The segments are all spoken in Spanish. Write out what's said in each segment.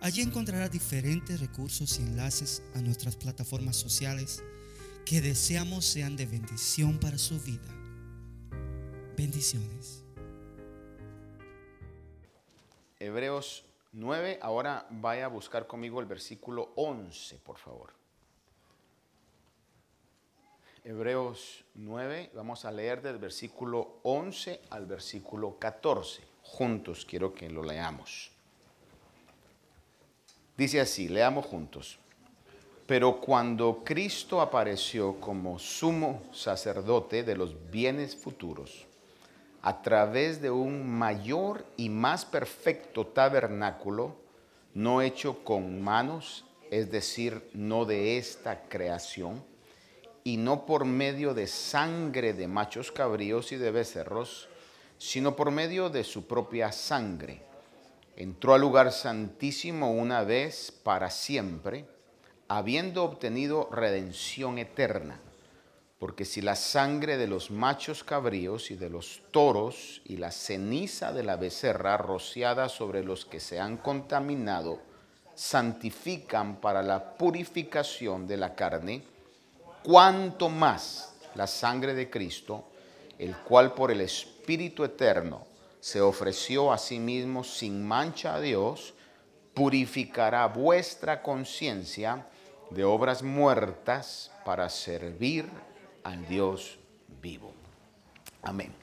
Allí encontrará diferentes recursos y enlaces a nuestras plataformas sociales que deseamos sean de bendición para su vida. Bendiciones. Hebreos 9, ahora vaya a buscar conmigo el versículo 11, por favor. Hebreos 9, vamos a leer del versículo 11 al versículo 14. Juntos quiero que lo leamos. Dice así, leamos juntos. Pero cuando Cristo apareció como sumo sacerdote de los bienes futuros, a través de un mayor y más perfecto tabernáculo, no hecho con manos, es decir, no de esta creación, y no por medio de sangre de machos cabríos y de becerros, sino por medio de su propia sangre entró al lugar santísimo una vez para siempre, habiendo obtenido redención eterna. Porque si la sangre de los machos cabríos y de los toros y la ceniza de la becerra rociada sobre los que se han contaminado santifican para la purificación de la carne, cuanto más la sangre de Cristo, el cual por el Espíritu Eterno se ofreció a sí mismo sin mancha a Dios, purificará vuestra conciencia de obras muertas para servir al Dios vivo. Amén.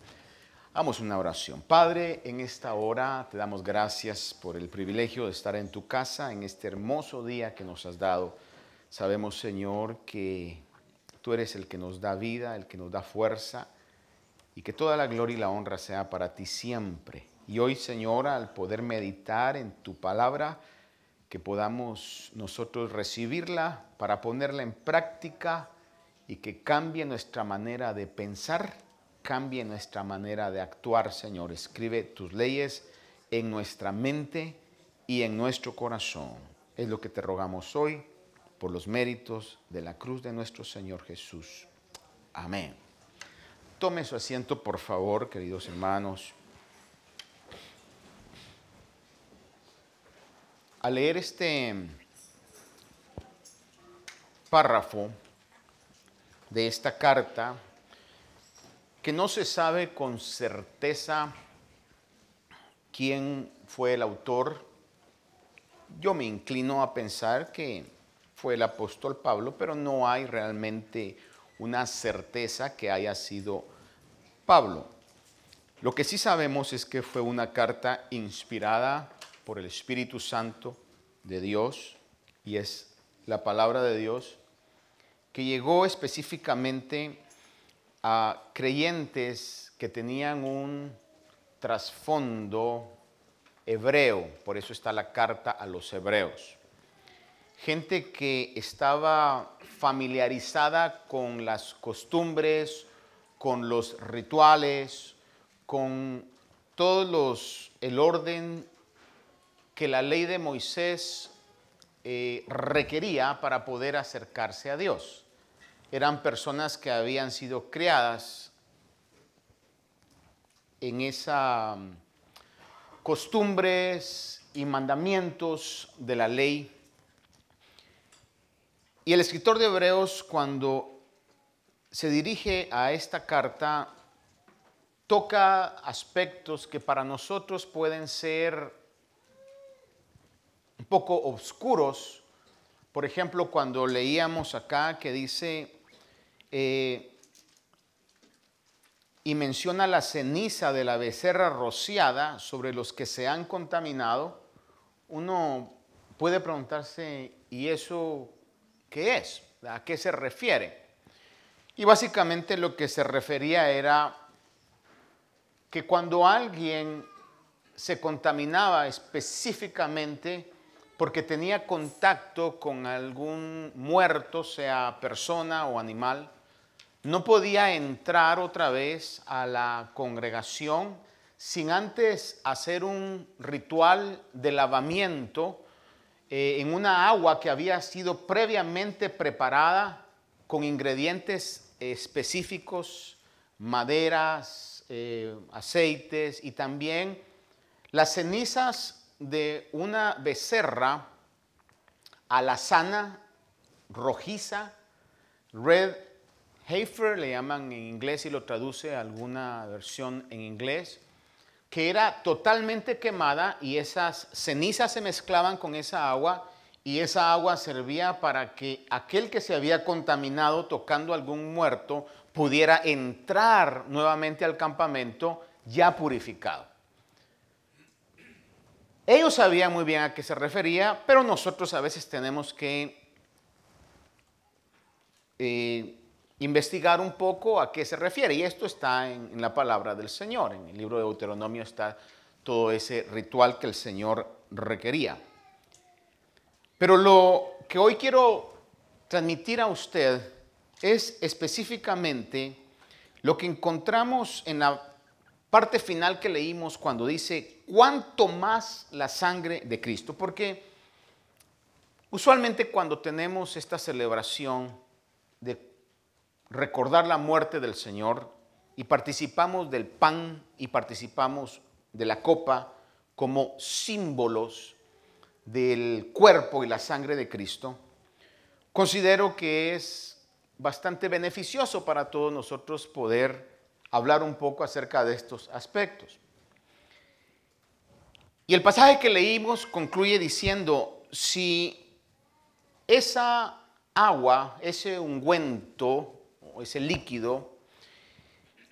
Hagamos una oración. Padre, en esta hora te damos gracias por el privilegio de estar en tu casa en este hermoso día que nos has dado. Sabemos, Señor, que tú eres el que nos da vida, el que nos da fuerza y que toda la gloria y la honra sea para ti siempre. Y hoy, Señor, al poder meditar en tu palabra, que podamos nosotros recibirla para ponerla en práctica y que cambie nuestra manera de pensar, cambie nuestra manera de actuar, Señor. Escribe tus leyes en nuestra mente y en nuestro corazón. Es lo que te rogamos hoy por los méritos de la cruz de nuestro Señor Jesús. Amén. Tome su asiento, por favor, queridos hermanos. Al leer este párrafo de esta carta, que no se sabe con certeza quién fue el autor, yo me inclino a pensar que fue el apóstol Pablo, pero no hay realmente una certeza que haya sido Pablo. Lo que sí sabemos es que fue una carta inspirada por el Espíritu Santo de Dios y es la palabra de Dios que llegó específicamente a creyentes que tenían un trasfondo hebreo, por eso está la carta a los hebreos. Gente que estaba familiarizada con las costumbres, con los rituales, con todos los, el orden que la ley de Moisés eh, requería para poder acercarse a Dios. Eran personas que habían sido creadas en esas mm, costumbres y mandamientos de la ley. Y el escritor de Hebreos, cuando se dirige a esta carta, toca aspectos que para nosotros pueden ser un poco oscuros. Por ejemplo, cuando leíamos acá que dice, eh, y menciona la ceniza de la becerra rociada sobre los que se han contaminado, uno puede preguntarse, ¿y eso qué es? ¿A qué se refiere? Y básicamente lo que se refería era que cuando alguien se contaminaba específicamente, porque tenía contacto con algún muerto, sea persona o animal, no podía entrar otra vez a la congregación sin antes hacer un ritual de lavamiento eh, en una agua que había sido previamente preparada con ingredientes específicos, maderas, eh, aceites y también las cenizas de una becerra alazana, rojiza, red heifer, le llaman en inglés y lo traduce alguna versión en inglés, que era totalmente quemada y esas cenizas se mezclaban con esa agua y esa agua servía para que aquel que se había contaminado tocando algún muerto pudiera entrar nuevamente al campamento ya purificado. Ellos sabían muy bien a qué se refería, pero nosotros a veces tenemos que eh, investigar un poco a qué se refiere. Y esto está en, en, la palabra del Señor. En el libro de Deuteronomio está todo ese ritual que el Señor requería. Pero lo que hoy quiero transmitir a usted es específicamente lo que encontramos en la parte final que leímos cuando dice, cuánto más la sangre de Cristo, porque usualmente cuando tenemos esta celebración de recordar la muerte del Señor y participamos del pan y participamos de la copa como símbolos del cuerpo y la sangre de Cristo, considero que es bastante beneficioso para todos nosotros poder hablar un poco acerca de estos aspectos. Y el pasaje que leímos concluye diciendo, si esa agua, ese ungüento o ese líquido,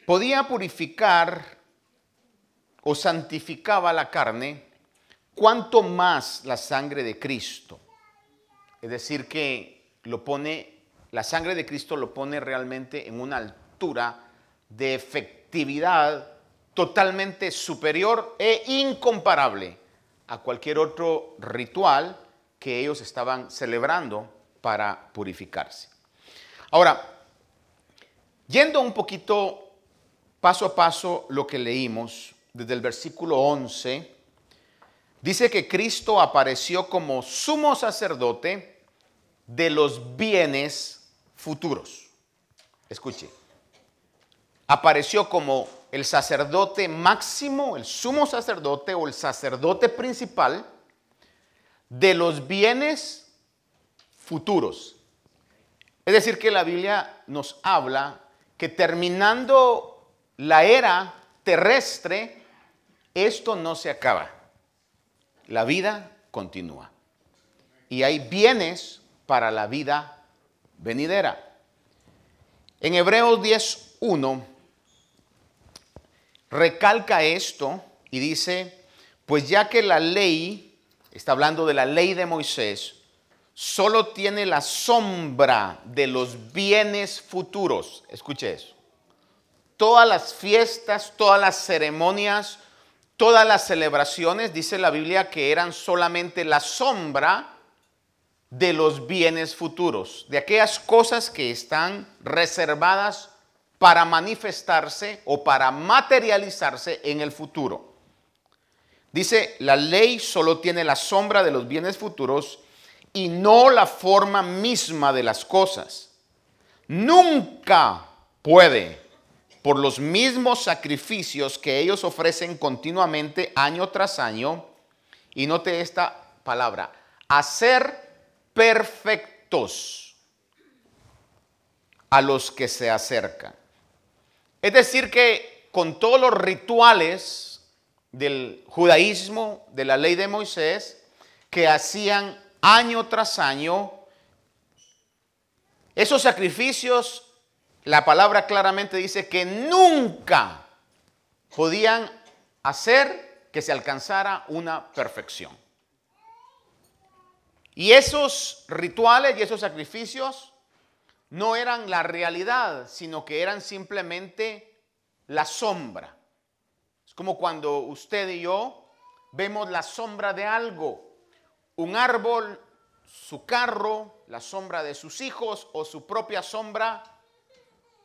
podía purificar o santificaba la carne, ¿cuánto más la sangre de Cristo? Es decir, que lo pone, la sangre de Cristo lo pone realmente en una altura de efectividad totalmente superior e incomparable a cualquier otro ritual que ellos estaban celebrando para purificarse. Ahora, yendo un poquito paso a paso lo que leímos desde el versículo 11, dice que Cristo apareció como sumo sacerdote de los bienes futuros. Escuche, apareció como el sacerdote máximo, el sumo sacerdote o el sacerdote principal de los bienes futuros. Es decir, que la Biblia nos habla que terminando la era terrestre, esto no se acaba. La vida continúa. Y hay bienes para la vida venidera. En Hebreos 10.1 recalca esto y dice, pues ya que la ley, está hablando de la ley de Moisés, solo tiene la sombra de los bienes futuros. Escuche eso. Todas las fiestas, todas las ceremonias, todas las celebraciones, dice la Biblia, que eran solamente la sombra de los bienes futuros, de aquellas cosas que están reservadas para manifestarse o para materializarse en el futuro. Dice, la ley solo tiene la sombra de los bienes futuros y no la forma misma de las cosas. Nunca puede, por los mismos sacrificios que ellos ofrecen continuamente año tras año, y note esta palabra, hacer perfectos a los que se acercan. Es decir, que con todos los rituales del judaísmo, de la ley de Moisés, que hacían año tras año, esos sacrificios, la palabra claramente dice que nunca podían hacer que se alcanzara una perfección. Y esos rituales y esos sacrificios no eran la realidad, sino que eran simplemente la sombra. Es como cuando usted y yo vemos la sombra de algo. un árbol, su carro, la sombra de sus hijos o su propia sombra,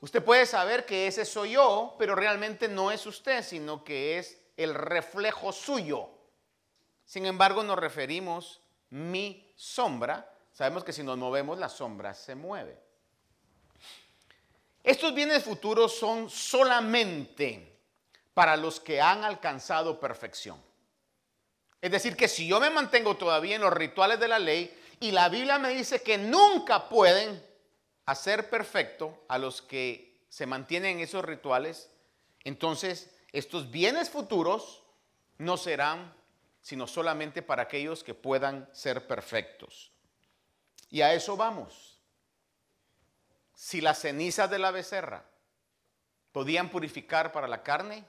usted puede saber que ese soy yo, pero realmente no es usted, sino que es el reflejo suyo. Sin embargo, nos referimos mi sombra. Sabemos que si nos movemos, la sombra se mueve. Estos bienes futuros son solamente para los que han alcanzado perfección. Es decir, que si yo me mantengo todavía en los rituales de la ley y la Biblia me dice que nunca pueden hacer perfecto a los que se mantienen en esos rituales, entonces estos bienes futuros no serán sino solamente para aquellos que puedan ser perfectos. Y a eso vamos. Si las cenizas de la becerra podían purificar para la carne,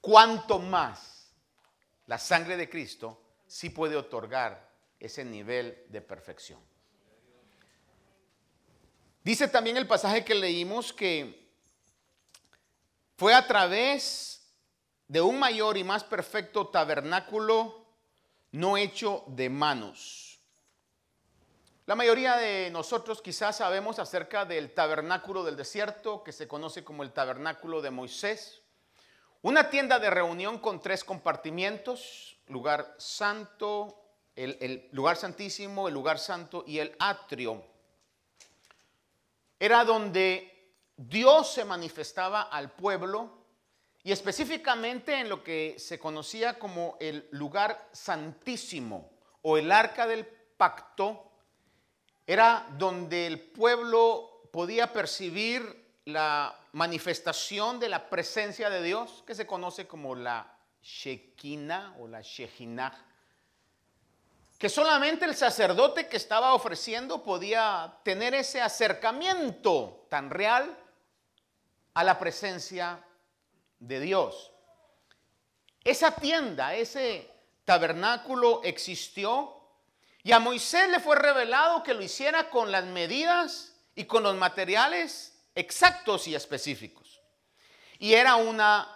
¿cuánto más la sangre de Cristo sí puede otorgar ese nivel de perfección? Dice también el pasaje que leímos que fue a través de un mayor y más perfecto tabernáculo no hecho de manos. La mayoría de nosotros quizás sabemos acerca del tabernáculo del desierto, que se conoce como el tabernáculo de Moisés. Una tienda de reunión con tres compartimientos, lugar santo, el, lugar santísimo, el lugar santo y el atrio. Era donde Dios se manifestaba al pueblo y específicamente en lo que se conocía como el lugar santísimo o el arca del pacto, era donde el pueblo podía percibir la manifestación de la presencia de Dios, que se conoce como la Shekinah o la Shekinah, que solamente el sacerdote que estaba ofreciendo podía tener ese acercamiento tan real a la presencia de Dios. Esa tienda, ese tabernáculo existió y a Moisés le fue revelado que lo hiciera con las medidas y con los materiales exactos y específicos. Y era una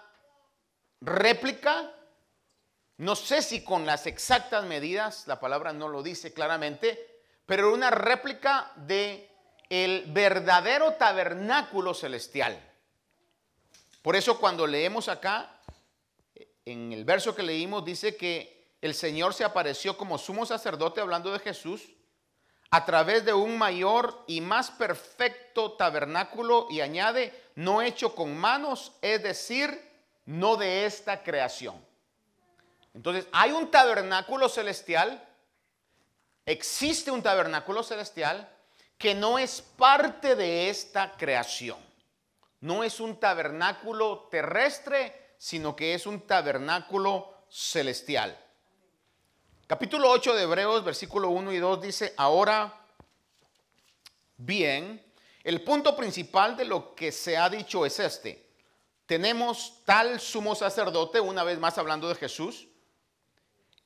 réplica, no sé si con las exactas medidas, la palabra no lo dice claramente, pero una réplica de el verdadero tabernáculo celestial. Por eso cuando leemos acá, en el verso que leímos, dice que el Señor se apareció como sumo sacerdote hablando de Jesús a través de un mayor y más perfecto tabernáculo y añade, no hecho con manos, es decir, no de esta creación. Entonces, hay un tabernáculo celestial, existe un tabernáculo celestial que no es parte de esta creación no es un tabernáculo terrestre, sino que es un tabernáculo celestial. Capítulo 8 de Hebreos, versículo 1 y 2 dice, ahora bien, el punto principal de lo que se ha dicho es este. Tenemos tal sumo sacerdote, una vez más hablando de Jesús,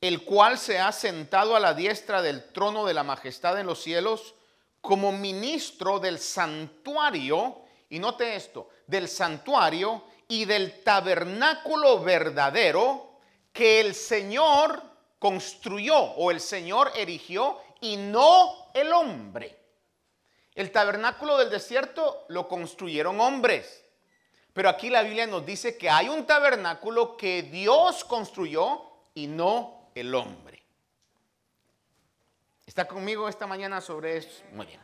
el cual se ha sentado a la diestra del trono de la majestad en los cielos como ministro del santuario y note esto, del santuario y del tabernáculo verdadero que el Señor construyó o el Señor erigió y no el hombre. El tabernáculo del desierto lo construyeron hombres. Pero aquí la Biblia nos dice que hay un tabernáculo que Dios construyó y no el hombre. ¿Está conmigo esta mañana sobre eso? Muy bien.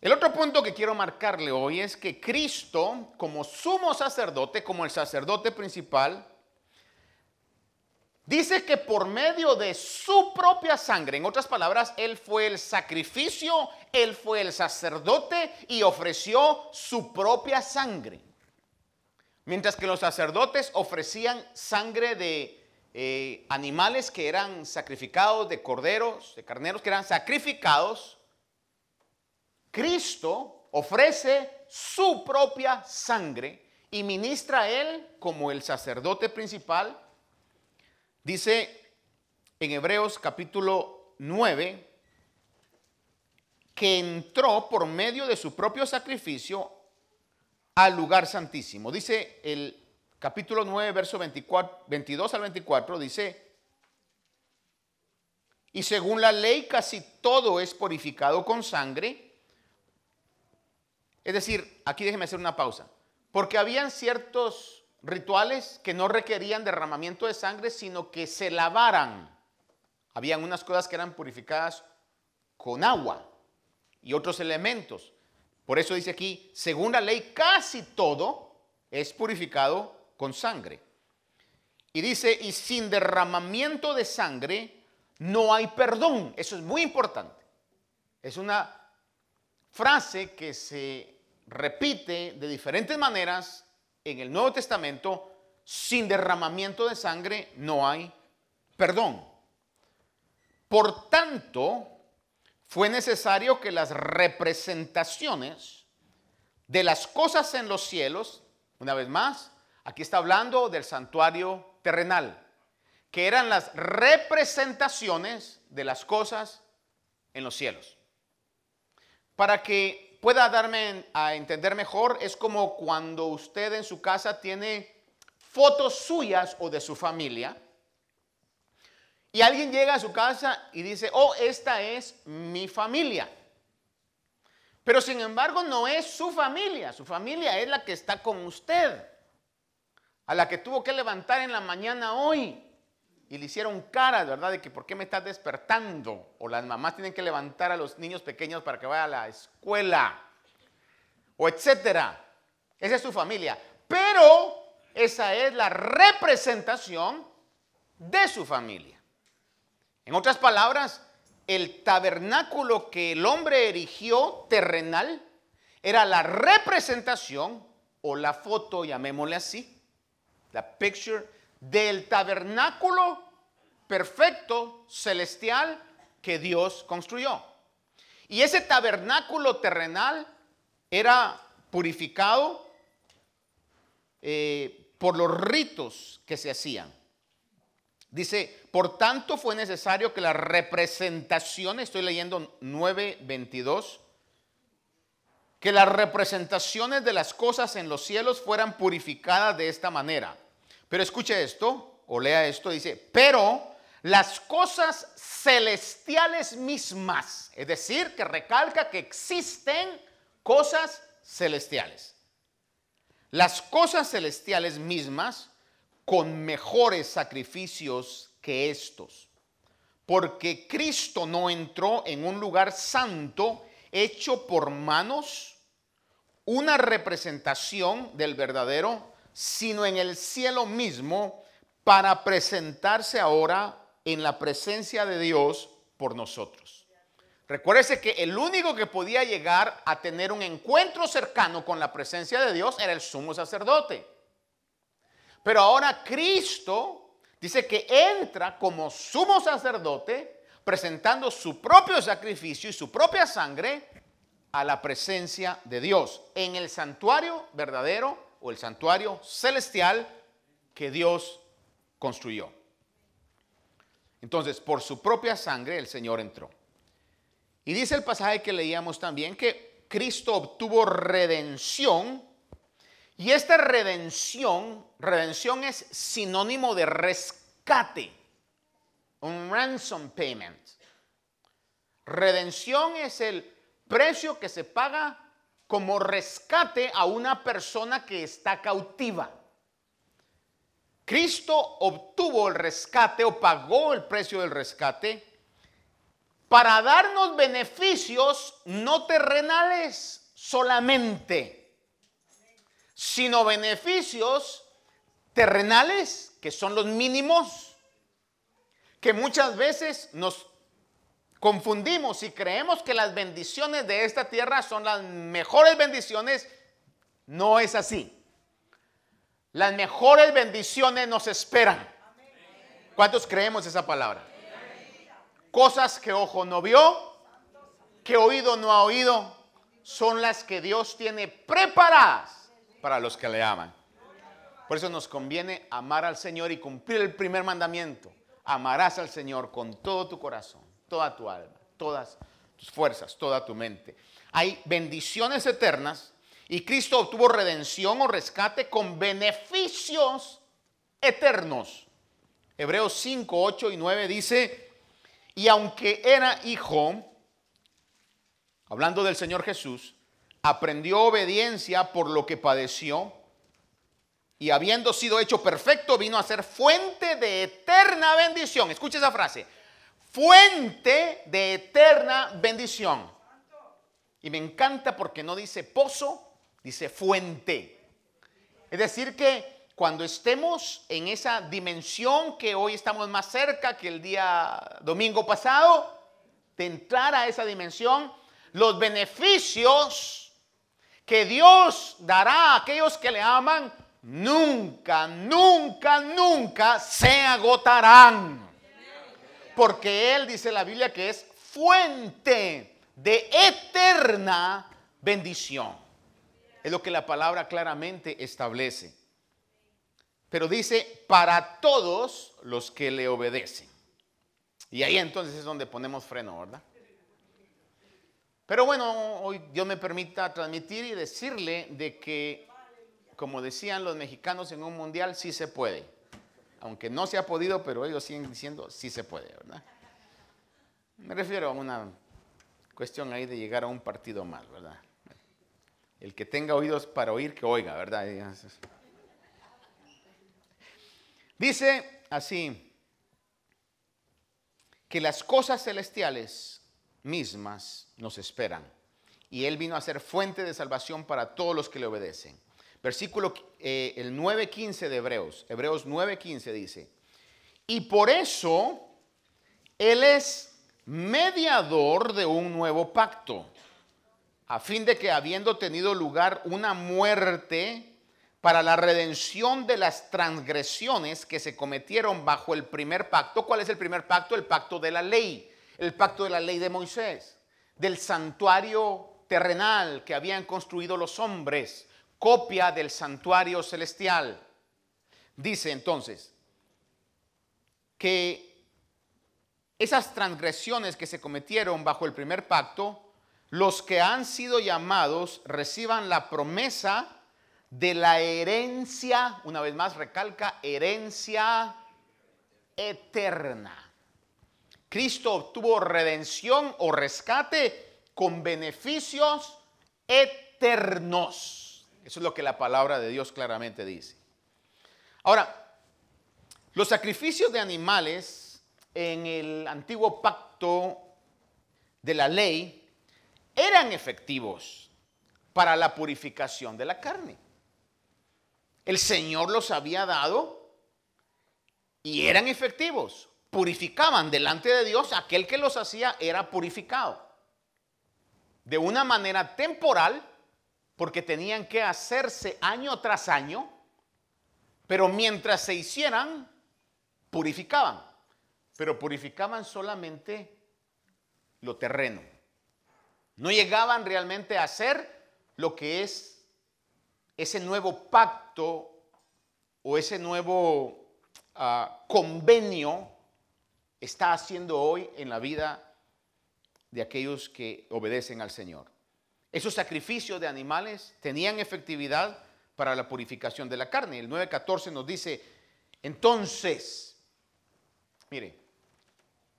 El otro punto que quiero marcarle hoy es que Cristo, como sumo sacerdote, como el sacerdote principal, dice que por medio de su propia sangre, en otras palabras, Él fue el sacrificio, Él fue el sacerdote y ofreció su propia sangre. Mientras que los sacerdotes ofrecían sangre de eh, animales que eran sacrificados, de corderos, de carneros que eran sacrificados, Cristo ofrece su propia sangre y ministra a él como el sacerdote principal. Dice en Hebreos capítulo 9 que entró por medio de su propio sacrificio al lugar santísimo. Dice el capítulo 9, verso 22 al 24, dice, Y según la ley casi todo es purificado con sangre. Es decir, aquí déjeme hacer una pausa. Porque habían ciertos rituales que no requerían derramamiento de sangre, sino que se lavaran. Habían unas cosas que eran purificadas con agua y otros elementos. Por eso dice aquí, según la ley, casi todo es purificado con sangre. Y dice, y sin derramamiento de sangre no hay perdón. Eso es muy importante. Es una frase que se repite de diferentes maneras en el Nuevo Testamento. Sin derramamiento de sangre no hay perdón. Por tanto, fue necesario que las representaciones de las cosas en los cielos, una vez más, aquí está hablando del santuario terrenal, que eran las representaciones de las cosas en los cielos. Para que pueda darme a entender mejor, es como cuando usted en su casa tiene fotos suyas o de su familia, y alguien llega a su casa y dice, oh, esta es mi familia. Pero sin embargo no es su familia, su familia es la que está con usted, a la que tuvo que levantar en la mañana hoy. Y le hicieron cara, ¿verdad? De que por qué me estás despertando. O las mamás tienen que levantar a los niños pequeños para que vayan a la escuela. O etcétera. Esa es su familia. Pero esa es la representación de su familia. En otras palabras, el tabernáculo que el hombre erigió terrenal era la representación o la foto, llamémosle así, la picture del tabernáculo perfecto, celestial que Dios construyó. Y ese tabernáculo terrenal era purificado eh, por los ritos que se hacían. Dice, por tanto fue necesario que la representación, estoy leyendo 9.22, que las representaciones de las cosas en los cielos fueran purificadas de esta manera. Pero escuche esto, o lea esto, dice, pero las cosas celestiales mismas, es decir, que recalca que existen cosas celestiales. Las cosas celestiales mismas con mejores sacrificios que estos. Porque Cristo no entró en un lugar santo hecho por manos, una representación del verdadero, sino en el cielo mismo, para presentarse ahora en la presencia de Dios por nosotros. Recuérdese que el único que podía llegar a tener un encuentro cercano con la presencia de Dios era el sumo sacerdote. Pero ahora Cristo dice que entra como sumo sacerdote presentando su propio sacrificio y su propia sangre a la presencia de Dios en el santuario verdadero o el santuario celestial que Dios construyó. Entonces, por su propia sangre el Señor entró. Y dice el pasaje que leíamos también que Cristo obtuvo redención y esta redención, redención es sinónimo de rescate, un ransom payment. Redención es el precio que se paga como rescate a una persona que está cautiva. Cristo obtuvo el rescate o pagó el precio del rescate para darnos beneficios no terrenales solamente sino beneficios terrenales, que son los mínimos, que muchas veces nos confundimos y creemos que las bendiciones de esta tierra son las mejores bendiciones. No es así. Las mejores bendiciones nos esperan. ¿Cuántos creemos esa palabra? Cosas que ojo no vio, que oído no ha oído, son las que Dios tiene preparadas para los que le aman. Por eso nos conviene amar al Señor y cumplir el primer mandamiento. Amarás al Señor con todo tu corazón, toda tu alma, todas tus fuerzas, toda tu mente. Hay bendiciones eternas y Cristo obtuvo redención o rescate con beneficios eternos. Hebreos 5, 8 y 9 dice, Y aunque era hijo, hablando del Señor Jesús, aprendió obediencia por lo que padeció y habiendo sido hecho perfecto, vino a ser fuente de eterna bendición. Escucha esa frase. Fuente de eterna bendición. Y me encanta porque no dice pozo, dice fuente. Es decir, que cuando estemos en esa dimensión que hoy estamos más cerca que el día domingo pasado, de entrar a esa dimensión, los beneficios que Dios dará a aquellos que le aman, nunca, nunca, nunca se agotarán. Porque Él dice la Biblia que es fuente de eterna bendición. Es lo que la palabra claramente establece. Pero dice, para todos los que le obedecen. Y ahí entonces es donde ponemos freno, ¿verdad? Pero bueno, hoy Dios me permita transmitir y decirle de que, como decían los mexicanos en un mundial, sí se puede. Aunque no se ha podido, pero ellos siguen diciendo sí se puede, ¿verdad? Me refiero a una cuestión ahí de llegar a un partido mal, ¿verdad? El que tenga oídos para oír, que oiga, ¿verdad? Dice así, que las cosas celestiales mismas nos esperan. Y Él vino a ser fuente de salvación para todos los que le obedecen. Versículo eh, el 9.15 de Hebreos. Hebreos 9.15 dice, y por eso Él es mediador de un nuevo pacto, a fin de que habiendo tenido lugar una muerte para la redención de las transgresiones que se cometieron bajo el primer pacto. ¿Cuál es el primer pacto? El pacto de la ley, el pacto de la ley de Moisés, del santuario terrenal que habían construido los hombres, copia del santuario celestial. Dice entonces que esas transgresiones que se cometieron bajo el primer pacto, los que han sido llamados reciban la promesa de la herencia, una vez más recalca, herencia eterna. Cristo obtuvo redención o rescate con beneficios eternos. Eso es lo que la palabra de Dios claramente dice. Ahora, los sacrificios de animales en el antiguo pacto de la ley eran efectivos para la purificación de la carne. El Señor los había dado y eran efectivos. Purificaban delante de Dios. Aquel que los hacía era purificado. De una manera temporal, porque tenían que hacerse año tras año. Pero mientras se hicieran, purificaban. Pero purificaban solamente lo terreno. No llegaban realmente a hacer lo que es ese nuevo pacto o ese nuevo ah, convenio está haciendo hoy en la vida de aquellos que obedecen al Señor. Esos sacrificios de animales tenían efectividad para la purificación de la carne. El 9.14 nos dice, entonces, mire,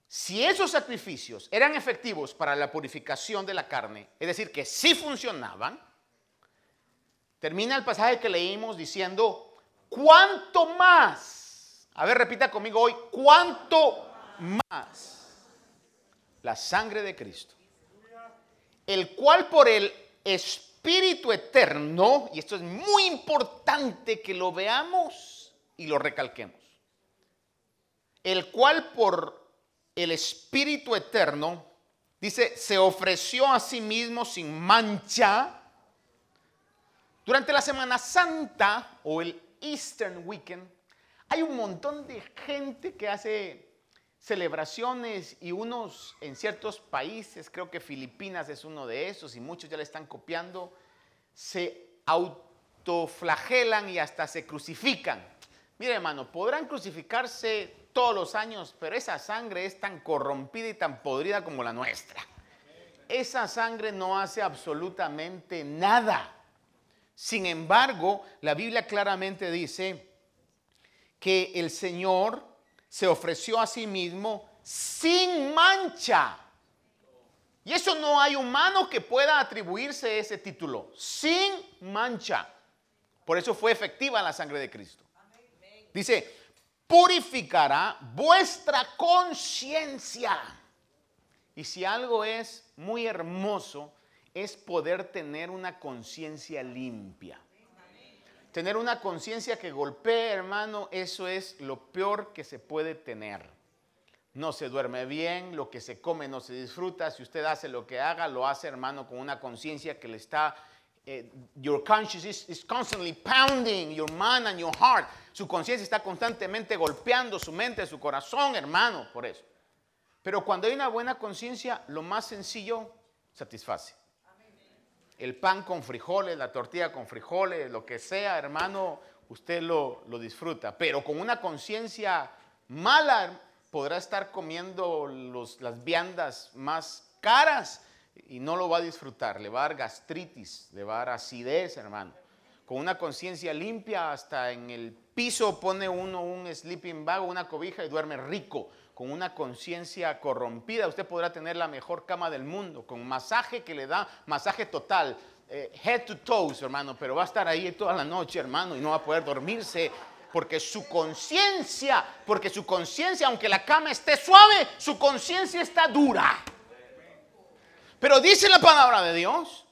si esos sacrificios eran efectivos para la purificación de la carne, es decir, que sí funcionaban, Termina el pasaje que leímos diciendo, ¿cuánto más? A ver, repita conmigo hoy, ¿cuánto más? La sangre de Cristo, el cual por el Espíritu Eterno, y esto es muy importante que lo veamos y lo recalquemos, el cual por el Espíritu Eterno, dice, se ofreció a sí mismo sin mancha durante la Semana Santa o el Eastern Weekend, hay un montón de gente que hace celebraciones y unos en ciertos países, creo que Filipinas es uno de esos y muchos ya le están copiando, se autoflagelan y hasta se crucifican. Mire hermano, podrán crucificarse todos los años, pero esa sangre es tan corrompida y tan podrida como la nuestra. Esa sangre no hace absolutamente nada. Sin embargo, la Biblia claramente dice que el Señor se ofreció a sí mismo sin mancha. Y eso no hay humano que pueda atribuirse ese título, sin mancha. Por eso fue efectiva la sangre de Cristo. Dice, purificará vuestra conciencia. Y si algo es muy hermoso, es poder tener una conciencia limpia. Tener una conciencia que golpee, hermano, eso es lo peor que se puede tener. No se duerme bien, lo que se come no se disfruta. Si usted hace lo que haga, lo hace, hermano, con una conciencia que le está eh, your conscience is, constantly pounding your mind and your heart. Su conciencia está constantemente golpeando su mente, su corazón, hermano, por eso. Pero cuando hay una buena conciencia, lo más sencillo satisface. El pan con frijoles, la tortilla con frijoles, lo que sea, hermano, usted lo, lo disfruta. Pero con una conciencia mala, podrá estar comiendo los, las viandas más caras y no lo va a disfrutar. Le va a dar gastritis, le va a dar acidez, hermano. Con una conciencia limpia, hasta en el piso pone uno un sleeping bag, una cobija y duerme rico. Con una conciencia corrompida, usted podrá tener la mejor cama del mundo, con masaje que le da, masaje total, eh, head to toes, hermano, pero va a estar ahí toda la noche, hermano, y no va a poder dormirse porque su conciencia, porque su conciencia, aunque la cama esté suave, su conciencia está dura. Pero dice la palabra de Dios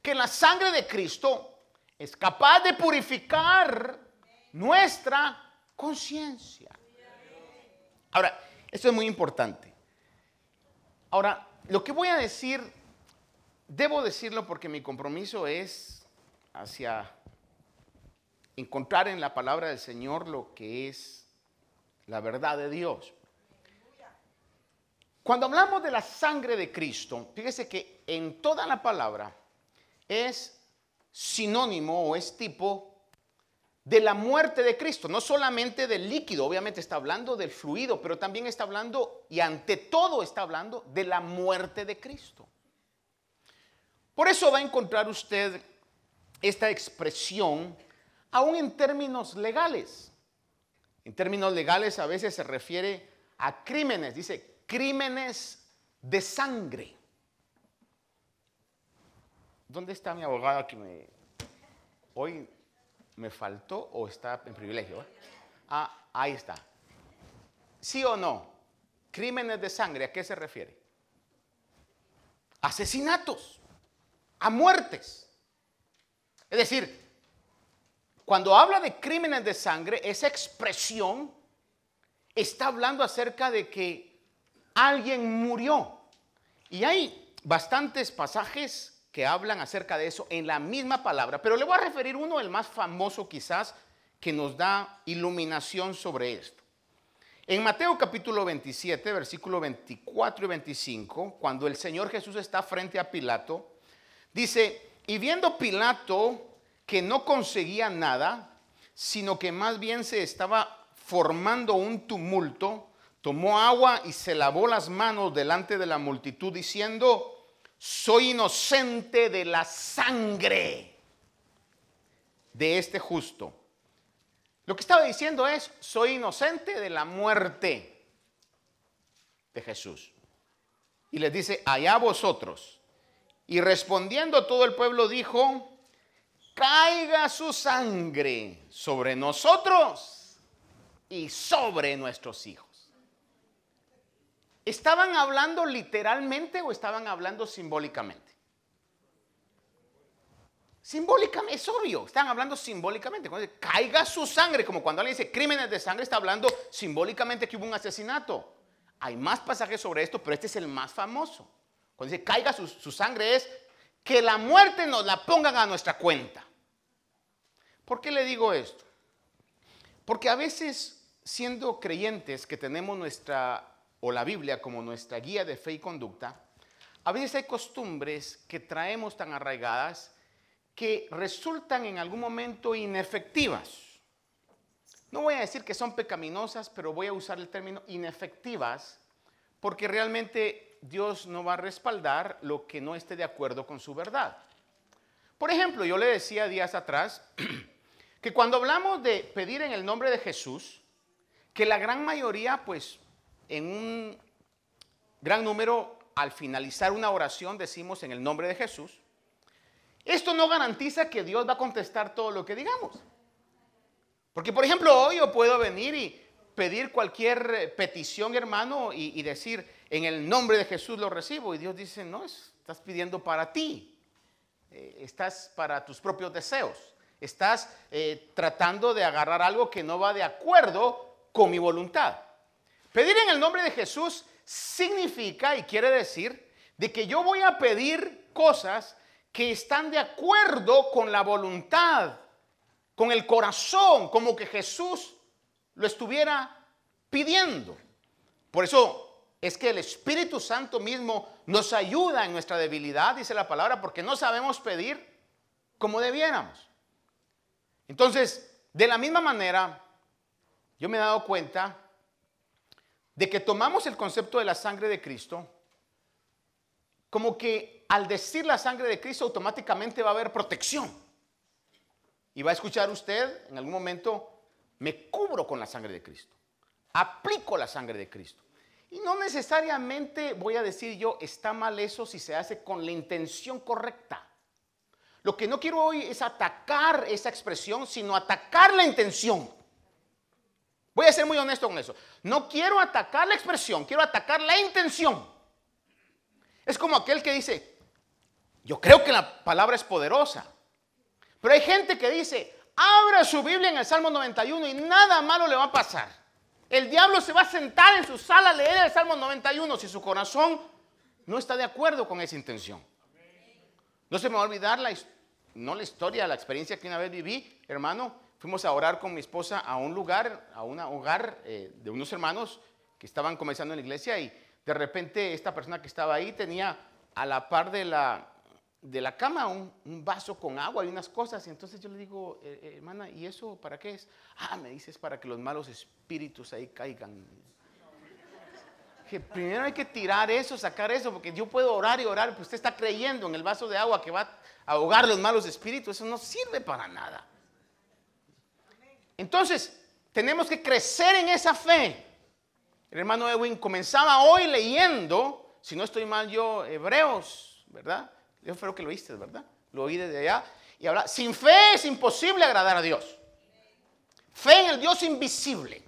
que la sangre de Cristo es capaz de purificar nuestra conciencia. Ahora, esto es muy importante. Ahora, lo que voy a decir, debo decirlo porque mi compromiso es hacia encontrar en la palabra del Señor lo que es la verdad de Dios. Cuando hablamos de la sangre de Cristo, fíjese que en toda la palabra es sinónimo o es tipo de la muerte de Cristo, no solamente del líquido, obviamente está hablando del fluido, pero también está hablando y ante todo está hablando de la muerte de Cristo. Por eso va a encontrar usted esta expresión aún en términos legales. En términos legales a veces se refiere a crímenes, dice crímenes de sangre. ¿Dónde está mi abogado que me... Hoy me faltó o está en privilegio? Ah, ahí está. ¿Sí o no? Crímenes de sangre, ¿a qué se refiere? Asesinatos, a muertes. Es decir, cuando habla de crímenes de sangre, esa expresión está hablando acerca de que alguien murió. Y hay bastantes pasajes que hablan acerca de eso en la misma palabra, pero le voy a referir uno, el más famoso quizás, que nos da iluminación sobre esto. En Mateo capítulo 27, versículo 24 y 25, cuando el Señor Jesús está frente a Pilato, dice, y viendo Pilato que no conseguía nada, sino que más bien se estaba formando un tumulto, tomó agua y se lavó las manos delante de la multitud diciendo, soy inocente de la sangre de este justo. Lo que estaba diciendo es, soy inocente de la muerte de Jesús. Y les dice, allá vosotros. Y respondiendo todo el pueblo dijo, caiga su sangre sobre nosotros y sobre nuestros hijos. ¿Estaban hablando literalmente o estaban hablando simbólicamente? Simbólicamente, es obvio, están hablando simbólicamente. Cuando dice, caiga su sangre, como cuando alguien dice crímenes de sangre, está hablando simbólicamente que hubo un asesinato. Hay más pasajes sobre esto, pero este es el más famoso. Cuando dice caiga su, su sangre es que la muerte nos la pongan a nuestra cuenta. ¿Por qué le digo esto? Porque a veces, siendo creyentes que tenemos nuestra o la Biblia como nuestra guía de fe y conducta, a veces hay costumbres que traemos tan arraigadas que resultan en algún momento inefectivas. No voy a decir que son pecaminosas, pero voy a usar el término inefectivas porque realmente Dios no va a respaldar lo que no esté de acuerdo con su verdad. Por ejemplo, yo le decía días atrás que cuando hablamos de pedir en el nombre de Jesús, que la gran mayoría pues en un gran número, al finalizar una oración, decimos en el nombre de Jesús. Esto no garantiza que Dios va a contestar todo lo que digamos. Porque, por ejemplo, hoy yo puedo venir y pedir cualquier eh, petición, hermano, y, decir, en el nombre de Jesús lo recibo. Y Dios dice, no, estás pidiendo para ti. Eh, estás para tus propios deseos. Estás eh, tratando de agarrar algo que no va de acuerdo con mi voluntad. Pedir en el nombre de Jesús significa y quiere decir de que yo voy a pedir cosas que están de acuerdo con la voluntad, con el corazón, como que Jesús lo estuviera pidiendo. Por eso es que el Espíritu Santo mismo nos ayuda en nuestra debilidad, dice la palabra, porque no sabemos pedir como debiéramos. Entonces, de la misma manera, yo me he dado cuenta de que tomamos el concepto de la sangre de Cristo como que al decir la sangre de Cristo automáticamente va a haber protección. Y va a escuchar usted en algún momento, me cubro con la sangre de Cristo. Aplico la sangre de Cristo. Y no necesariamente voy a decir yo, está mal eso si se hace con la intención correcta. Lo que no quiero hoy es atacar esa expresión, sino atacar la intención. Voy a ser muy honesto con eso. No quiero atacar la expresión, quiero atacar la intención. Es como aquel que dice, yo creo que la palabra es poderosa. Pero hay gente que dice, abra su Biblia en el Salmo 91 y nada malo le va a pasar. El diablo se va a sentar en su sala a leer el Salmo 91 si su corazón no está de acuerdo con esa intención. No se me va a olvidar la, no la historia, la experiencia que una vez viví, hermano. Fuimos a orar con mi esposa a un lugar, a un hogar eh, de unos hermanos que estaban comenzando en la iglesia y de repente esta persona que estaba ahí tenía a la par de la, de la cama un, vaso con agua y unas cosas. Y entonces yo le digo, eh, eh, hermana, ¿y eso para qué es? Ah, me dice, es para que los malos espíritus ahí caigan. Que primero hay que tirar eso, sacar eso, porque yo puedo orar y orar, pero usted está creyendo en el vaso de agua que va a ahogar los malos espíritus. Eso no sirve para nada. Entonces, tenemos que crecer en esa fe. El hermano Edwin comenzaba hoy leyendo, si no estoy mal yo, Hebreos, ¿verdad? Yo creo que lo oíste, ¿verdad? Lo oí desde allá. Y habla, sin fe es imposible agradar a Dios. Fe en el Dios invisible.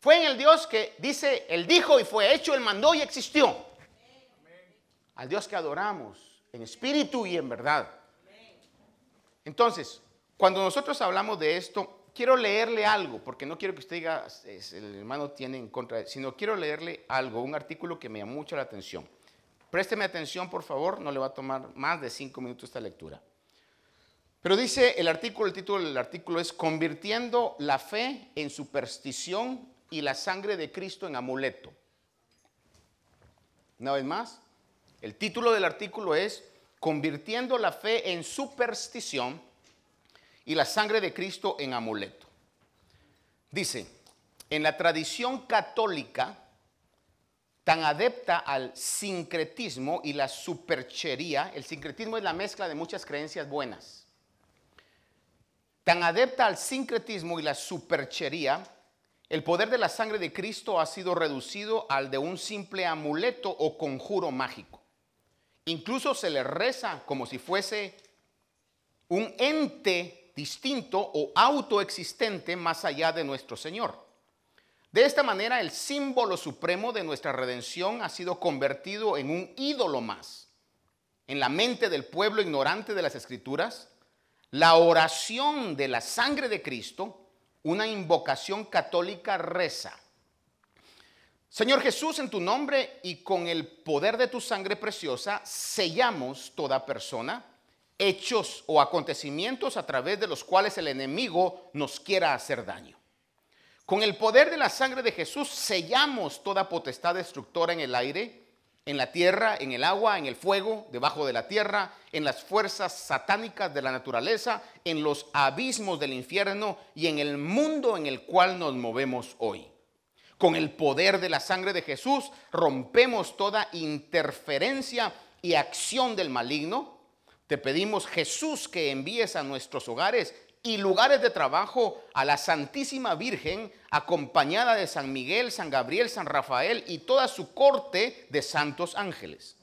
Fue en el Dios que dice, Él dijo y fue hecho, Él mandó y existió. Al Dios que adoramos en espíritu y en verdad. Entonces, cuando nosotros hablamos de esto, quiero leerle algo, porque no quiero que usted diga, el hermano tiene en contra, sino quiero leerle algo, un artículo que me llamó mucho la atención. Présteme atención, por favor, no le va a tomar más de cinco minutos esta lectura. Pero dice el artículo, el título del artículo es Convirtiendo la fe en superstición y la sangre de Cristo en amuleto. Una vez más, el título del artículo es Convirtiendo la fe en superstición y la sangre de Cristo en amuleto. Dice, en la tradición católica, tan adepta al sincretismo y la superchería, el sincretismo es la mezcla de muchas creencias buenas, tan adepta al sincretismo y la superchería, el poder de la sangre de Cristo ha sido reducido al de un simple amuleto o conjuro mágico. Incluso se le reza como si fuese un ente distinto o autoexistente más allá de nuestro Señor. De esta manera, el símbolo supremo de nuestra redención ha sido convertido en un ídolo más. En la mente del pueblo ignorante de las Escrituras, la oración de la sangre de Cristo, una invocación católica reza. Señor Jesús, en tu nombre y con el poder de tu sangre preciosa, sellamos toda persona hechos o acontecimientos a través de los cuales el enemigo nos quiera hacer daño. Con el poder de la sangre de Jesús sellamos toda potestad destructora en el aire, en la tierra, en el agua, en el fuego, debajo de la tierra, en las fuerzas satánicas de la naturaleza, en los abismos del infierno y en el mundo en el cual nos movemos hoy. Con el poder de la sangre de Jesús rompemos toda interferencia y acción del maligno te pedimos, Jesús, que envíes a nuestros hogares y lugares de trabajo a la Santísima Virgen, acompañada de San Miguel, San Gabriel, San Rafael y toda su corte de santos ángeles.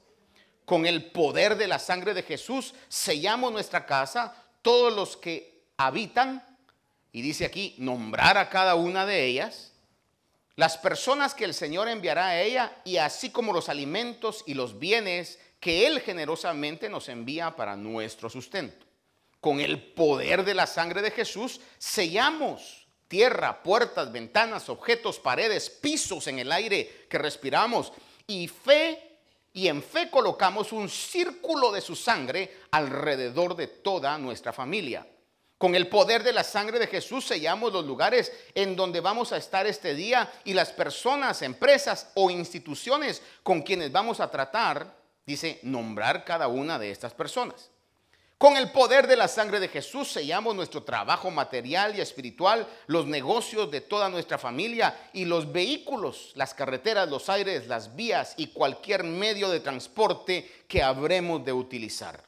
Con el poder de la sangre de Jesús sellamos nuestra casa, todos los que habitan, y dice aquí, nombrar a cada una de ellas, las personas que el Señor enviará a ella, y así como los alimentos y los bienes que Él generosamente nos envía para nuestro sustento con el poder de la sangre de Jesús, sellamos tierra, puertas, ventanas, objetos, paredes, pisos en el aire que respiramos y fe y en fe colocamos un círculo de su sangre alrededor de toda nuestra familia. Con el poder de la sangre de Jesús sellamos los lugares en donde vamos a estar este día y las personas, empresas o instituciones con quienes vamos a tratar, dice, nombrar cada una de estas personas. Con el poder de la sangre de Jesús sellamos nuestro trabajo material y espiritual, los negocios de toda nuestra familia y los vehículos, las carreteras, los aires, las vías y cualquier medio de transporte que habremos de utilizar.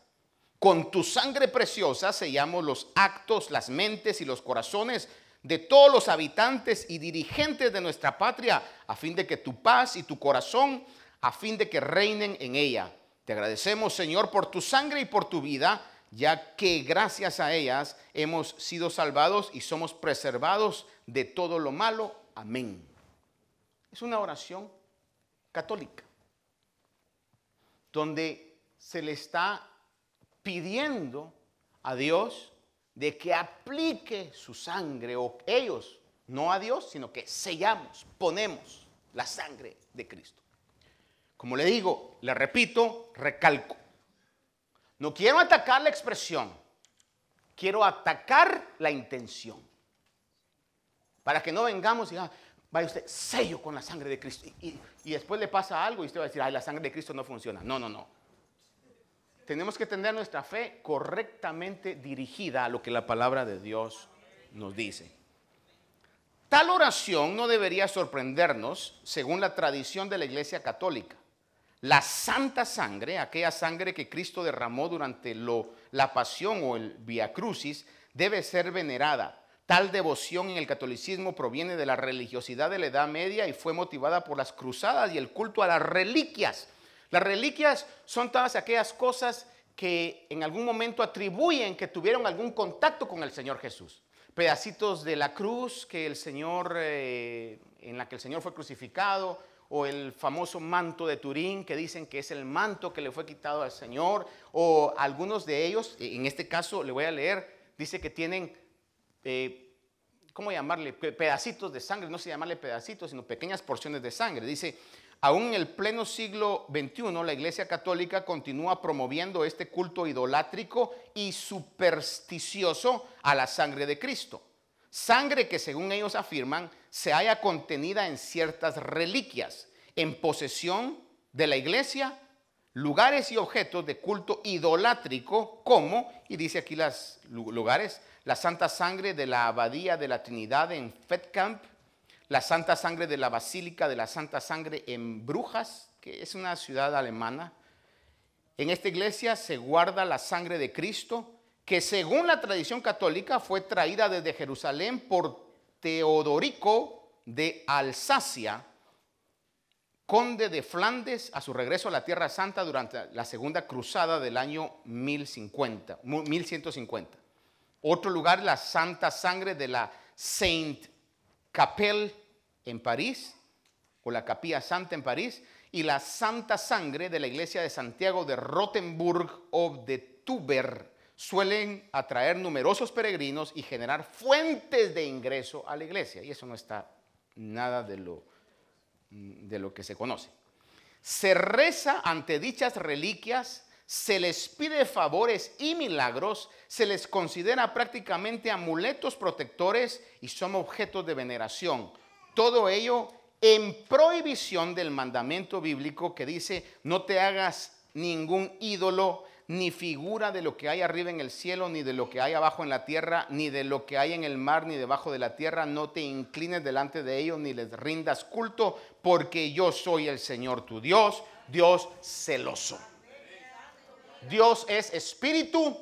Con tu sangre preciosa sellamos los actos, las mentes y los corazones de todos los habitantes y dirigentes de nuestra patria, a fin de que tu paz y tu corazón, a fin de que reinen en ella. Te agradecemos, Señor, por tu sangre y por tu vida ya que gracias a ellas hemos sido salvados y somos preservados de todo lo malo. Amén. Es una oración católica, donde se le está pidiendo a Dios de que aplique su sangre, o ellos, no a Dios, sino que sellamos, ponemos la sangre de Cristo. Como le digo, le repito, recalco, no quiero atacar la expresión, quiero atacar la intención. Para que no vengamos y diga, vaya usted sello con la sangre de Cristo. Y, después le pasa algo y usted va a decir, ay, la sangre de Cristo no funciona. No, no, no. Tenemos que tener nuestra fe correctamente dirigida a lo que la palabra de Dios nos dice. Tal oración no debería sorprendernos según la tradición de la Iglesia Católica. La santa sangre, aquella sangre que Cristo derramó durante la pasión o el via crucis, debe ser venerada. Tal devoción en el catolicismo proviene de la religiosidad de la Edad Media y fue motivada por las cruzadas y el culto a las reliquias. Las reliquias son todas aquellas cosas que en algún momento atribuyen que tuvieron algún contacto con el Señor Jesús. Pedacitos de la cruz que el Señor, eh, en la que el Señor fue crucificado, o el famoso manto de Turín, que dicen que es el manto que le fue quitado al Señor, o algunos de ellos, en este caso le voy a leer, dice que tienen, eh, ¿cómo llamarle? Pedacitos de sangre, no se llamarle pedacitos, sino pequeñas porciones de sangre. Dice, aún en el pleno siglo XXI, la Iglesia Católica continúa promoviendo este culto idolátrico y supersticioso a la sangre de Cristo. Sangre que según ellos afirman se haya contenida en ciertas reliquias, en posesión de la iglesia, lugares y objetos de culto idolátrico, como, y dice aquí los lugares, la santa sangre de la abadía de la Trinidad en Fetkamp, la santa sangre de la Basílica de la Santa Sangre en Brujas, que es una ciudad alemana. En esta iglesia se guarda la sangre de Cristo, que según la tradición católica fue traída desde Jerusalén por Teodorico de Alsacia, conde de Flandes, a su regreso a la Tierra Santa durante la segunda cruzada del año 1050, 1150. Otro lugar, la Santa Sangre de la Saint Capelle en París, o la Capilla Santa en París, y la Santa Sangre de la Iglesia de Santiago de Rottenburg o de Tuber suelen atraer numerosos peregrinos y generar fuentes de ingreso a la iglesia. Y eso no está nada de lo, de lo que se conoce. Se reza ante dichas reliquias, se les pide favores y milagros, se les considera prácticamente amuletos protectores y son objetos de veneración. Todo ello en prohibición del mandamiento bíblico que dice, no te hagas ningún ídolo ni figura de lo que hay arriba en el cielo, ni de lo que hay abajo en la tierra, ni de lo que hay en el mar, ni debajo de la tierra. No te inclines delante de ellos, ni les rindas culto, porque yo soy el Señor tu Dios, Dios celoso. Dios es espíritu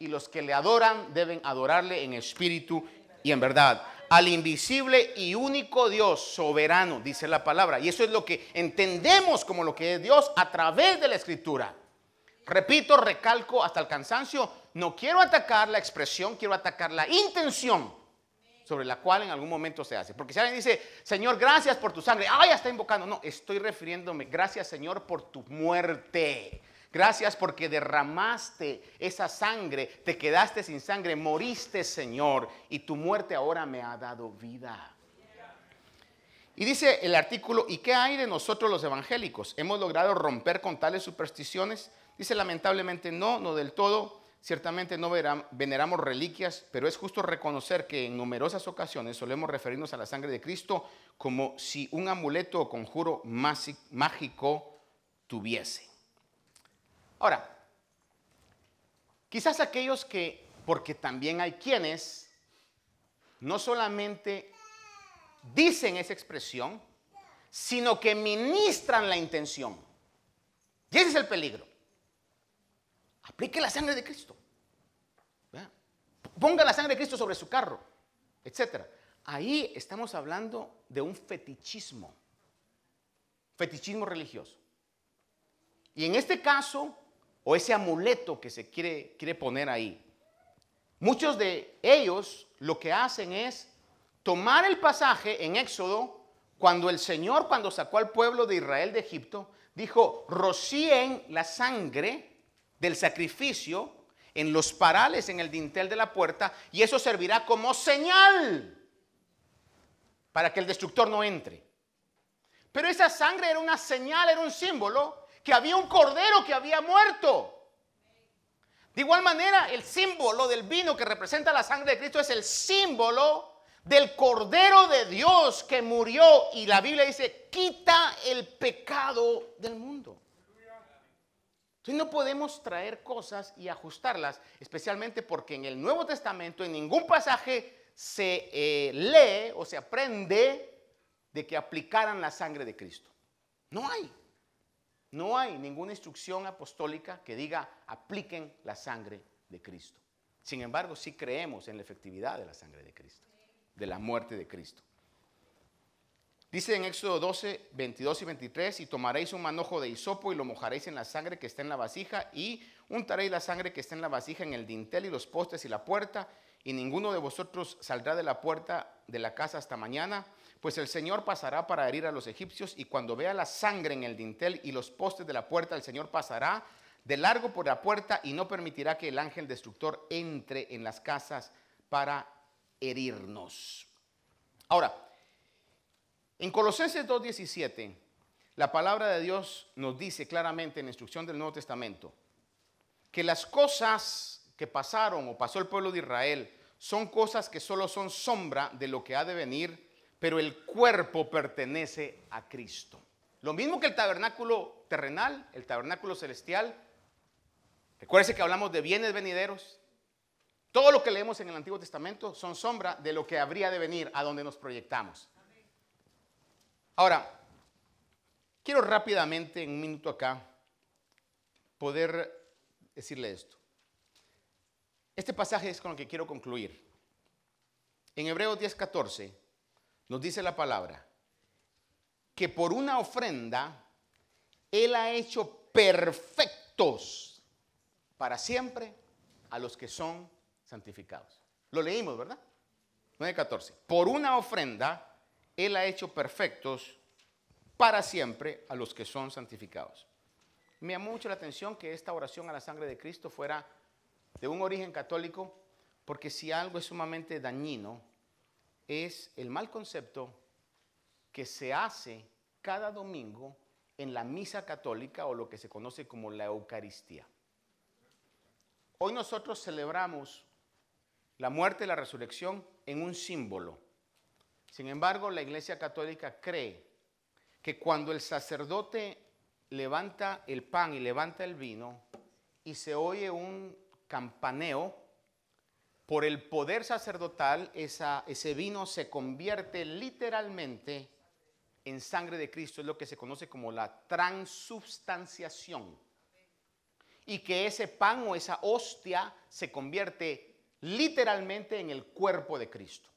y los que le adoran deben adorarle en espíritu y en verdad. Al invisible y único Dios soberano, dice la palabra. Y eso es lo que entendemos como lo que es Dios a través de la escritura. Repito, recalco hasta el cansancio, no quiero atacar la expresión, quiero atacar la intención sobre la cual en algún momento se hace. Porque si alguien dice, Señor, gracias por tu sangre, ah, ya está invocando. No, estoy refiriéndome, gracias Señor por tu muerte. Gracias porque derramaste esa sangre, te quedaste sin sangre, moriste Señor y tu muerte ahora me ha dado vida. Y dice el artículo, ¿y qué hay de nosotros los evangélicos? ¿Hemos logrado romper con tales supersticiones? Dice lamentablemente no, no del todo. Ciertamente no veneramos reliquias, pero es justo reconocer que en numerosas ocasiones solemos referirnos a la sangre de Cristo como si un amuleto o conjuro mágico tuviese. Ahora, quizás aquellos que, porque también hay quienes, no solamente dicen esa expresión, sino que ministran la intención. Y ese es el peligro. Aplique la sangre de Cristo. Ponga la sangre de Cristo sobre su carro, etc. Ahí estamos hablando de un fetichismo, fetichismo religioso. Y en este caso, o ese amuleto que se quiere, quiere poner ahí, muchos de ellos lo que hacen es tomar el pasaje en Éxodo, cuando el Señor, cuando sacó al pueblo de Israel de Egipto, dijo, rocíen la sangre del sacrificio en los parales, en el dintel de la puerta, y eso servirá como señal para que el destructor no entre. Pero esa sangre era una señal, era un símbolo que había un cordero que había muerto. De igual manera, el símbolo del vino que representa la sangre de Cristo es el símbolo del Cordero de Dios que murió y la Biblia dice, quita el pecado del mundo. Entonces no podemos traer cosas y ajustarlas, especialmente porque en el Nuevo Testamento en ningún pasaje se eh, lee o se aprende de que aplicaran la sangre de Cristo. No hay. No hay ninguna instrucción apostólica que diga apliquen la sangre de Cristo. Sin embargo, sí creemos en la efectividad de la sangre de Cristo, de la muerte de Cristo. Dice en Éxodo 12, 22 y 23, y tomaréis un manojo de hisopo y lo mojaréis en la sangre que está en la vasija y untaréis la sangre que está en la vasija en el dintel y los postes y la puerta, y ninguno de vosotros saldrá de la puerta de la casa hasta mañana, pues el Señor pasará para herir a los egipcios, y cuando vea la sangre en el dintel y los postes de la puerta, el Señor pasará de largo por la puerta y no permitirá que el ángel destructor entre en las casas para herirnos. Ahora, en Colosenses 2.17, la palabra de Dios nos dice claramente en la instrucción del Nuevo Testamento que las cosas que pasaron o pasó el pueblo de Israel son cosas que solo son sombra de lo que ha de venir, pero el cuerpo pertenece a Cristo. Lo mismo que el tabernáculo terrenal, el tabernáculo celestial. Recuérdense que hablamos de bienes venideros. Todo lo que leemos en el Antiguo Testamento son sombra de lo que habría de venir a donde nos proyectamos. Ahora, quiero rápidamente, en un minuto acá, poder decirle esto. Este pasaje es con el que quiero concluir. En Hebreos 10:14 nos dice la palabra que por una ofrenda Él ha hecho perfectos para siempre a los que son santificados. Lo leímos, ¿verdad? 9:14. Por una ofrenda él ha hecho perfectos para siempre a los que son santificados. Me llamó mucho la atención que esta oración a la sangre de Cristo fuera de un origen católico, porque si algo es sumamente dañino, es el mal concepto que se hace cada domingo en la misa católica o lo que se conoce como la Eucaristía. Hoy nosotros celebramos la muerte y la resurrección en un símbolo sin embargo, la Iglesia Católica cree que cuando el sacerdote levanta el pan y levanta el vino y se oye un campaneo, por el poder sacerdotal ese vino se convierte literalmente en sangre de Cristo, es lo que se conoce como la transubstanciación. y que ese pan o esa hostia se convierte literalmente en el cuerpo de Cristo.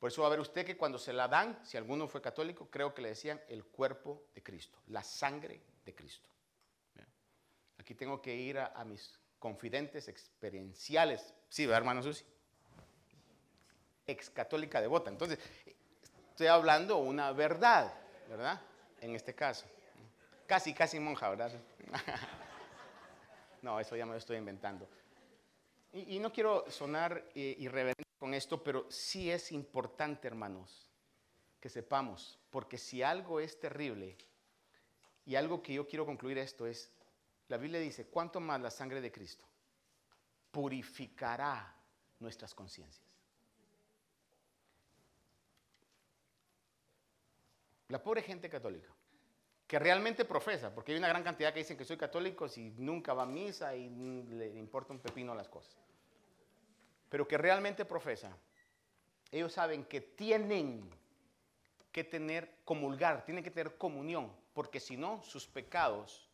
Por eso va a ver usted que cuando se la dan, si alguno fue católico, creo que le decían el cuerpo de Cristo, la sangre de Cristo. Aquí tengo que ir a, mis confidentes experienciales. Sí, ¿verdad, hermano Susi? Ex católica devota. Entonces, estoy hablando una verdad, ¿verdad? En este caso. Casi, casi monja, ¿verdad? no, eso ya me lo estoy inventando. Y, no quiero sonar eh, irreverente con esto, pero sí es importante, hermanos, que sepamos, porque si algo es terrible, y algo que yo quiero concluir esto es, la Biblia dice, ¿cuánto más la sangre de Cristo purificará nuestras conciencias? La pobre gente católica que realmente profesa, porque hay una gran cantidad que dicen que soy católico y nunca va a misa y le importa un pepino las cosas. Pero que realmente profesa, ellos saben que tienen que tener, comulgar, tienen que tener comunión, porque si no, sus pecados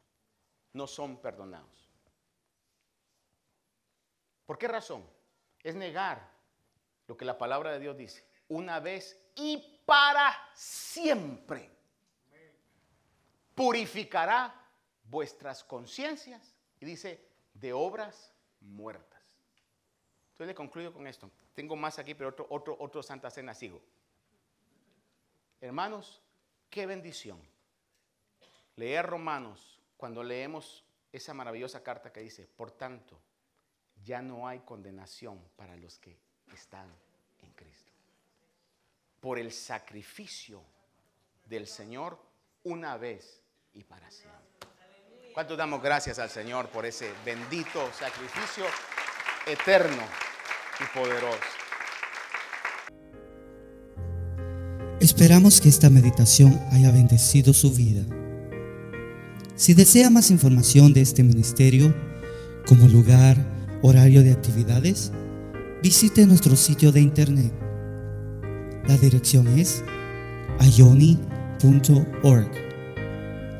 no son perdonados. ¿Por qué razón? Es negar lo que la palabra de Dios dice, una vez y para siempre purificará vuestras conciencias. Y dice, de obras muertas. Entonces le concluyo con esto. Tengo más aquí, pero otro, otro, otro Santa Cena sigo. Hermanos, qué bendición. Leer Romanos cuando leemos esa maravillosa carta que dice, por tanto, ya no hay condenación para los que están en Cristo. Por el sacrificio del Señor una vez y para siempre. ¿Cuánto damos gracias al Señor por ese bendito sacrificio eterno y poderoso? Esperamos que esta meditación haya bendecido su vida. Si desea más información de este ministerio, como lugar, horario de actividades, visite nuestro sitio de internet. La dirección es ayoni.org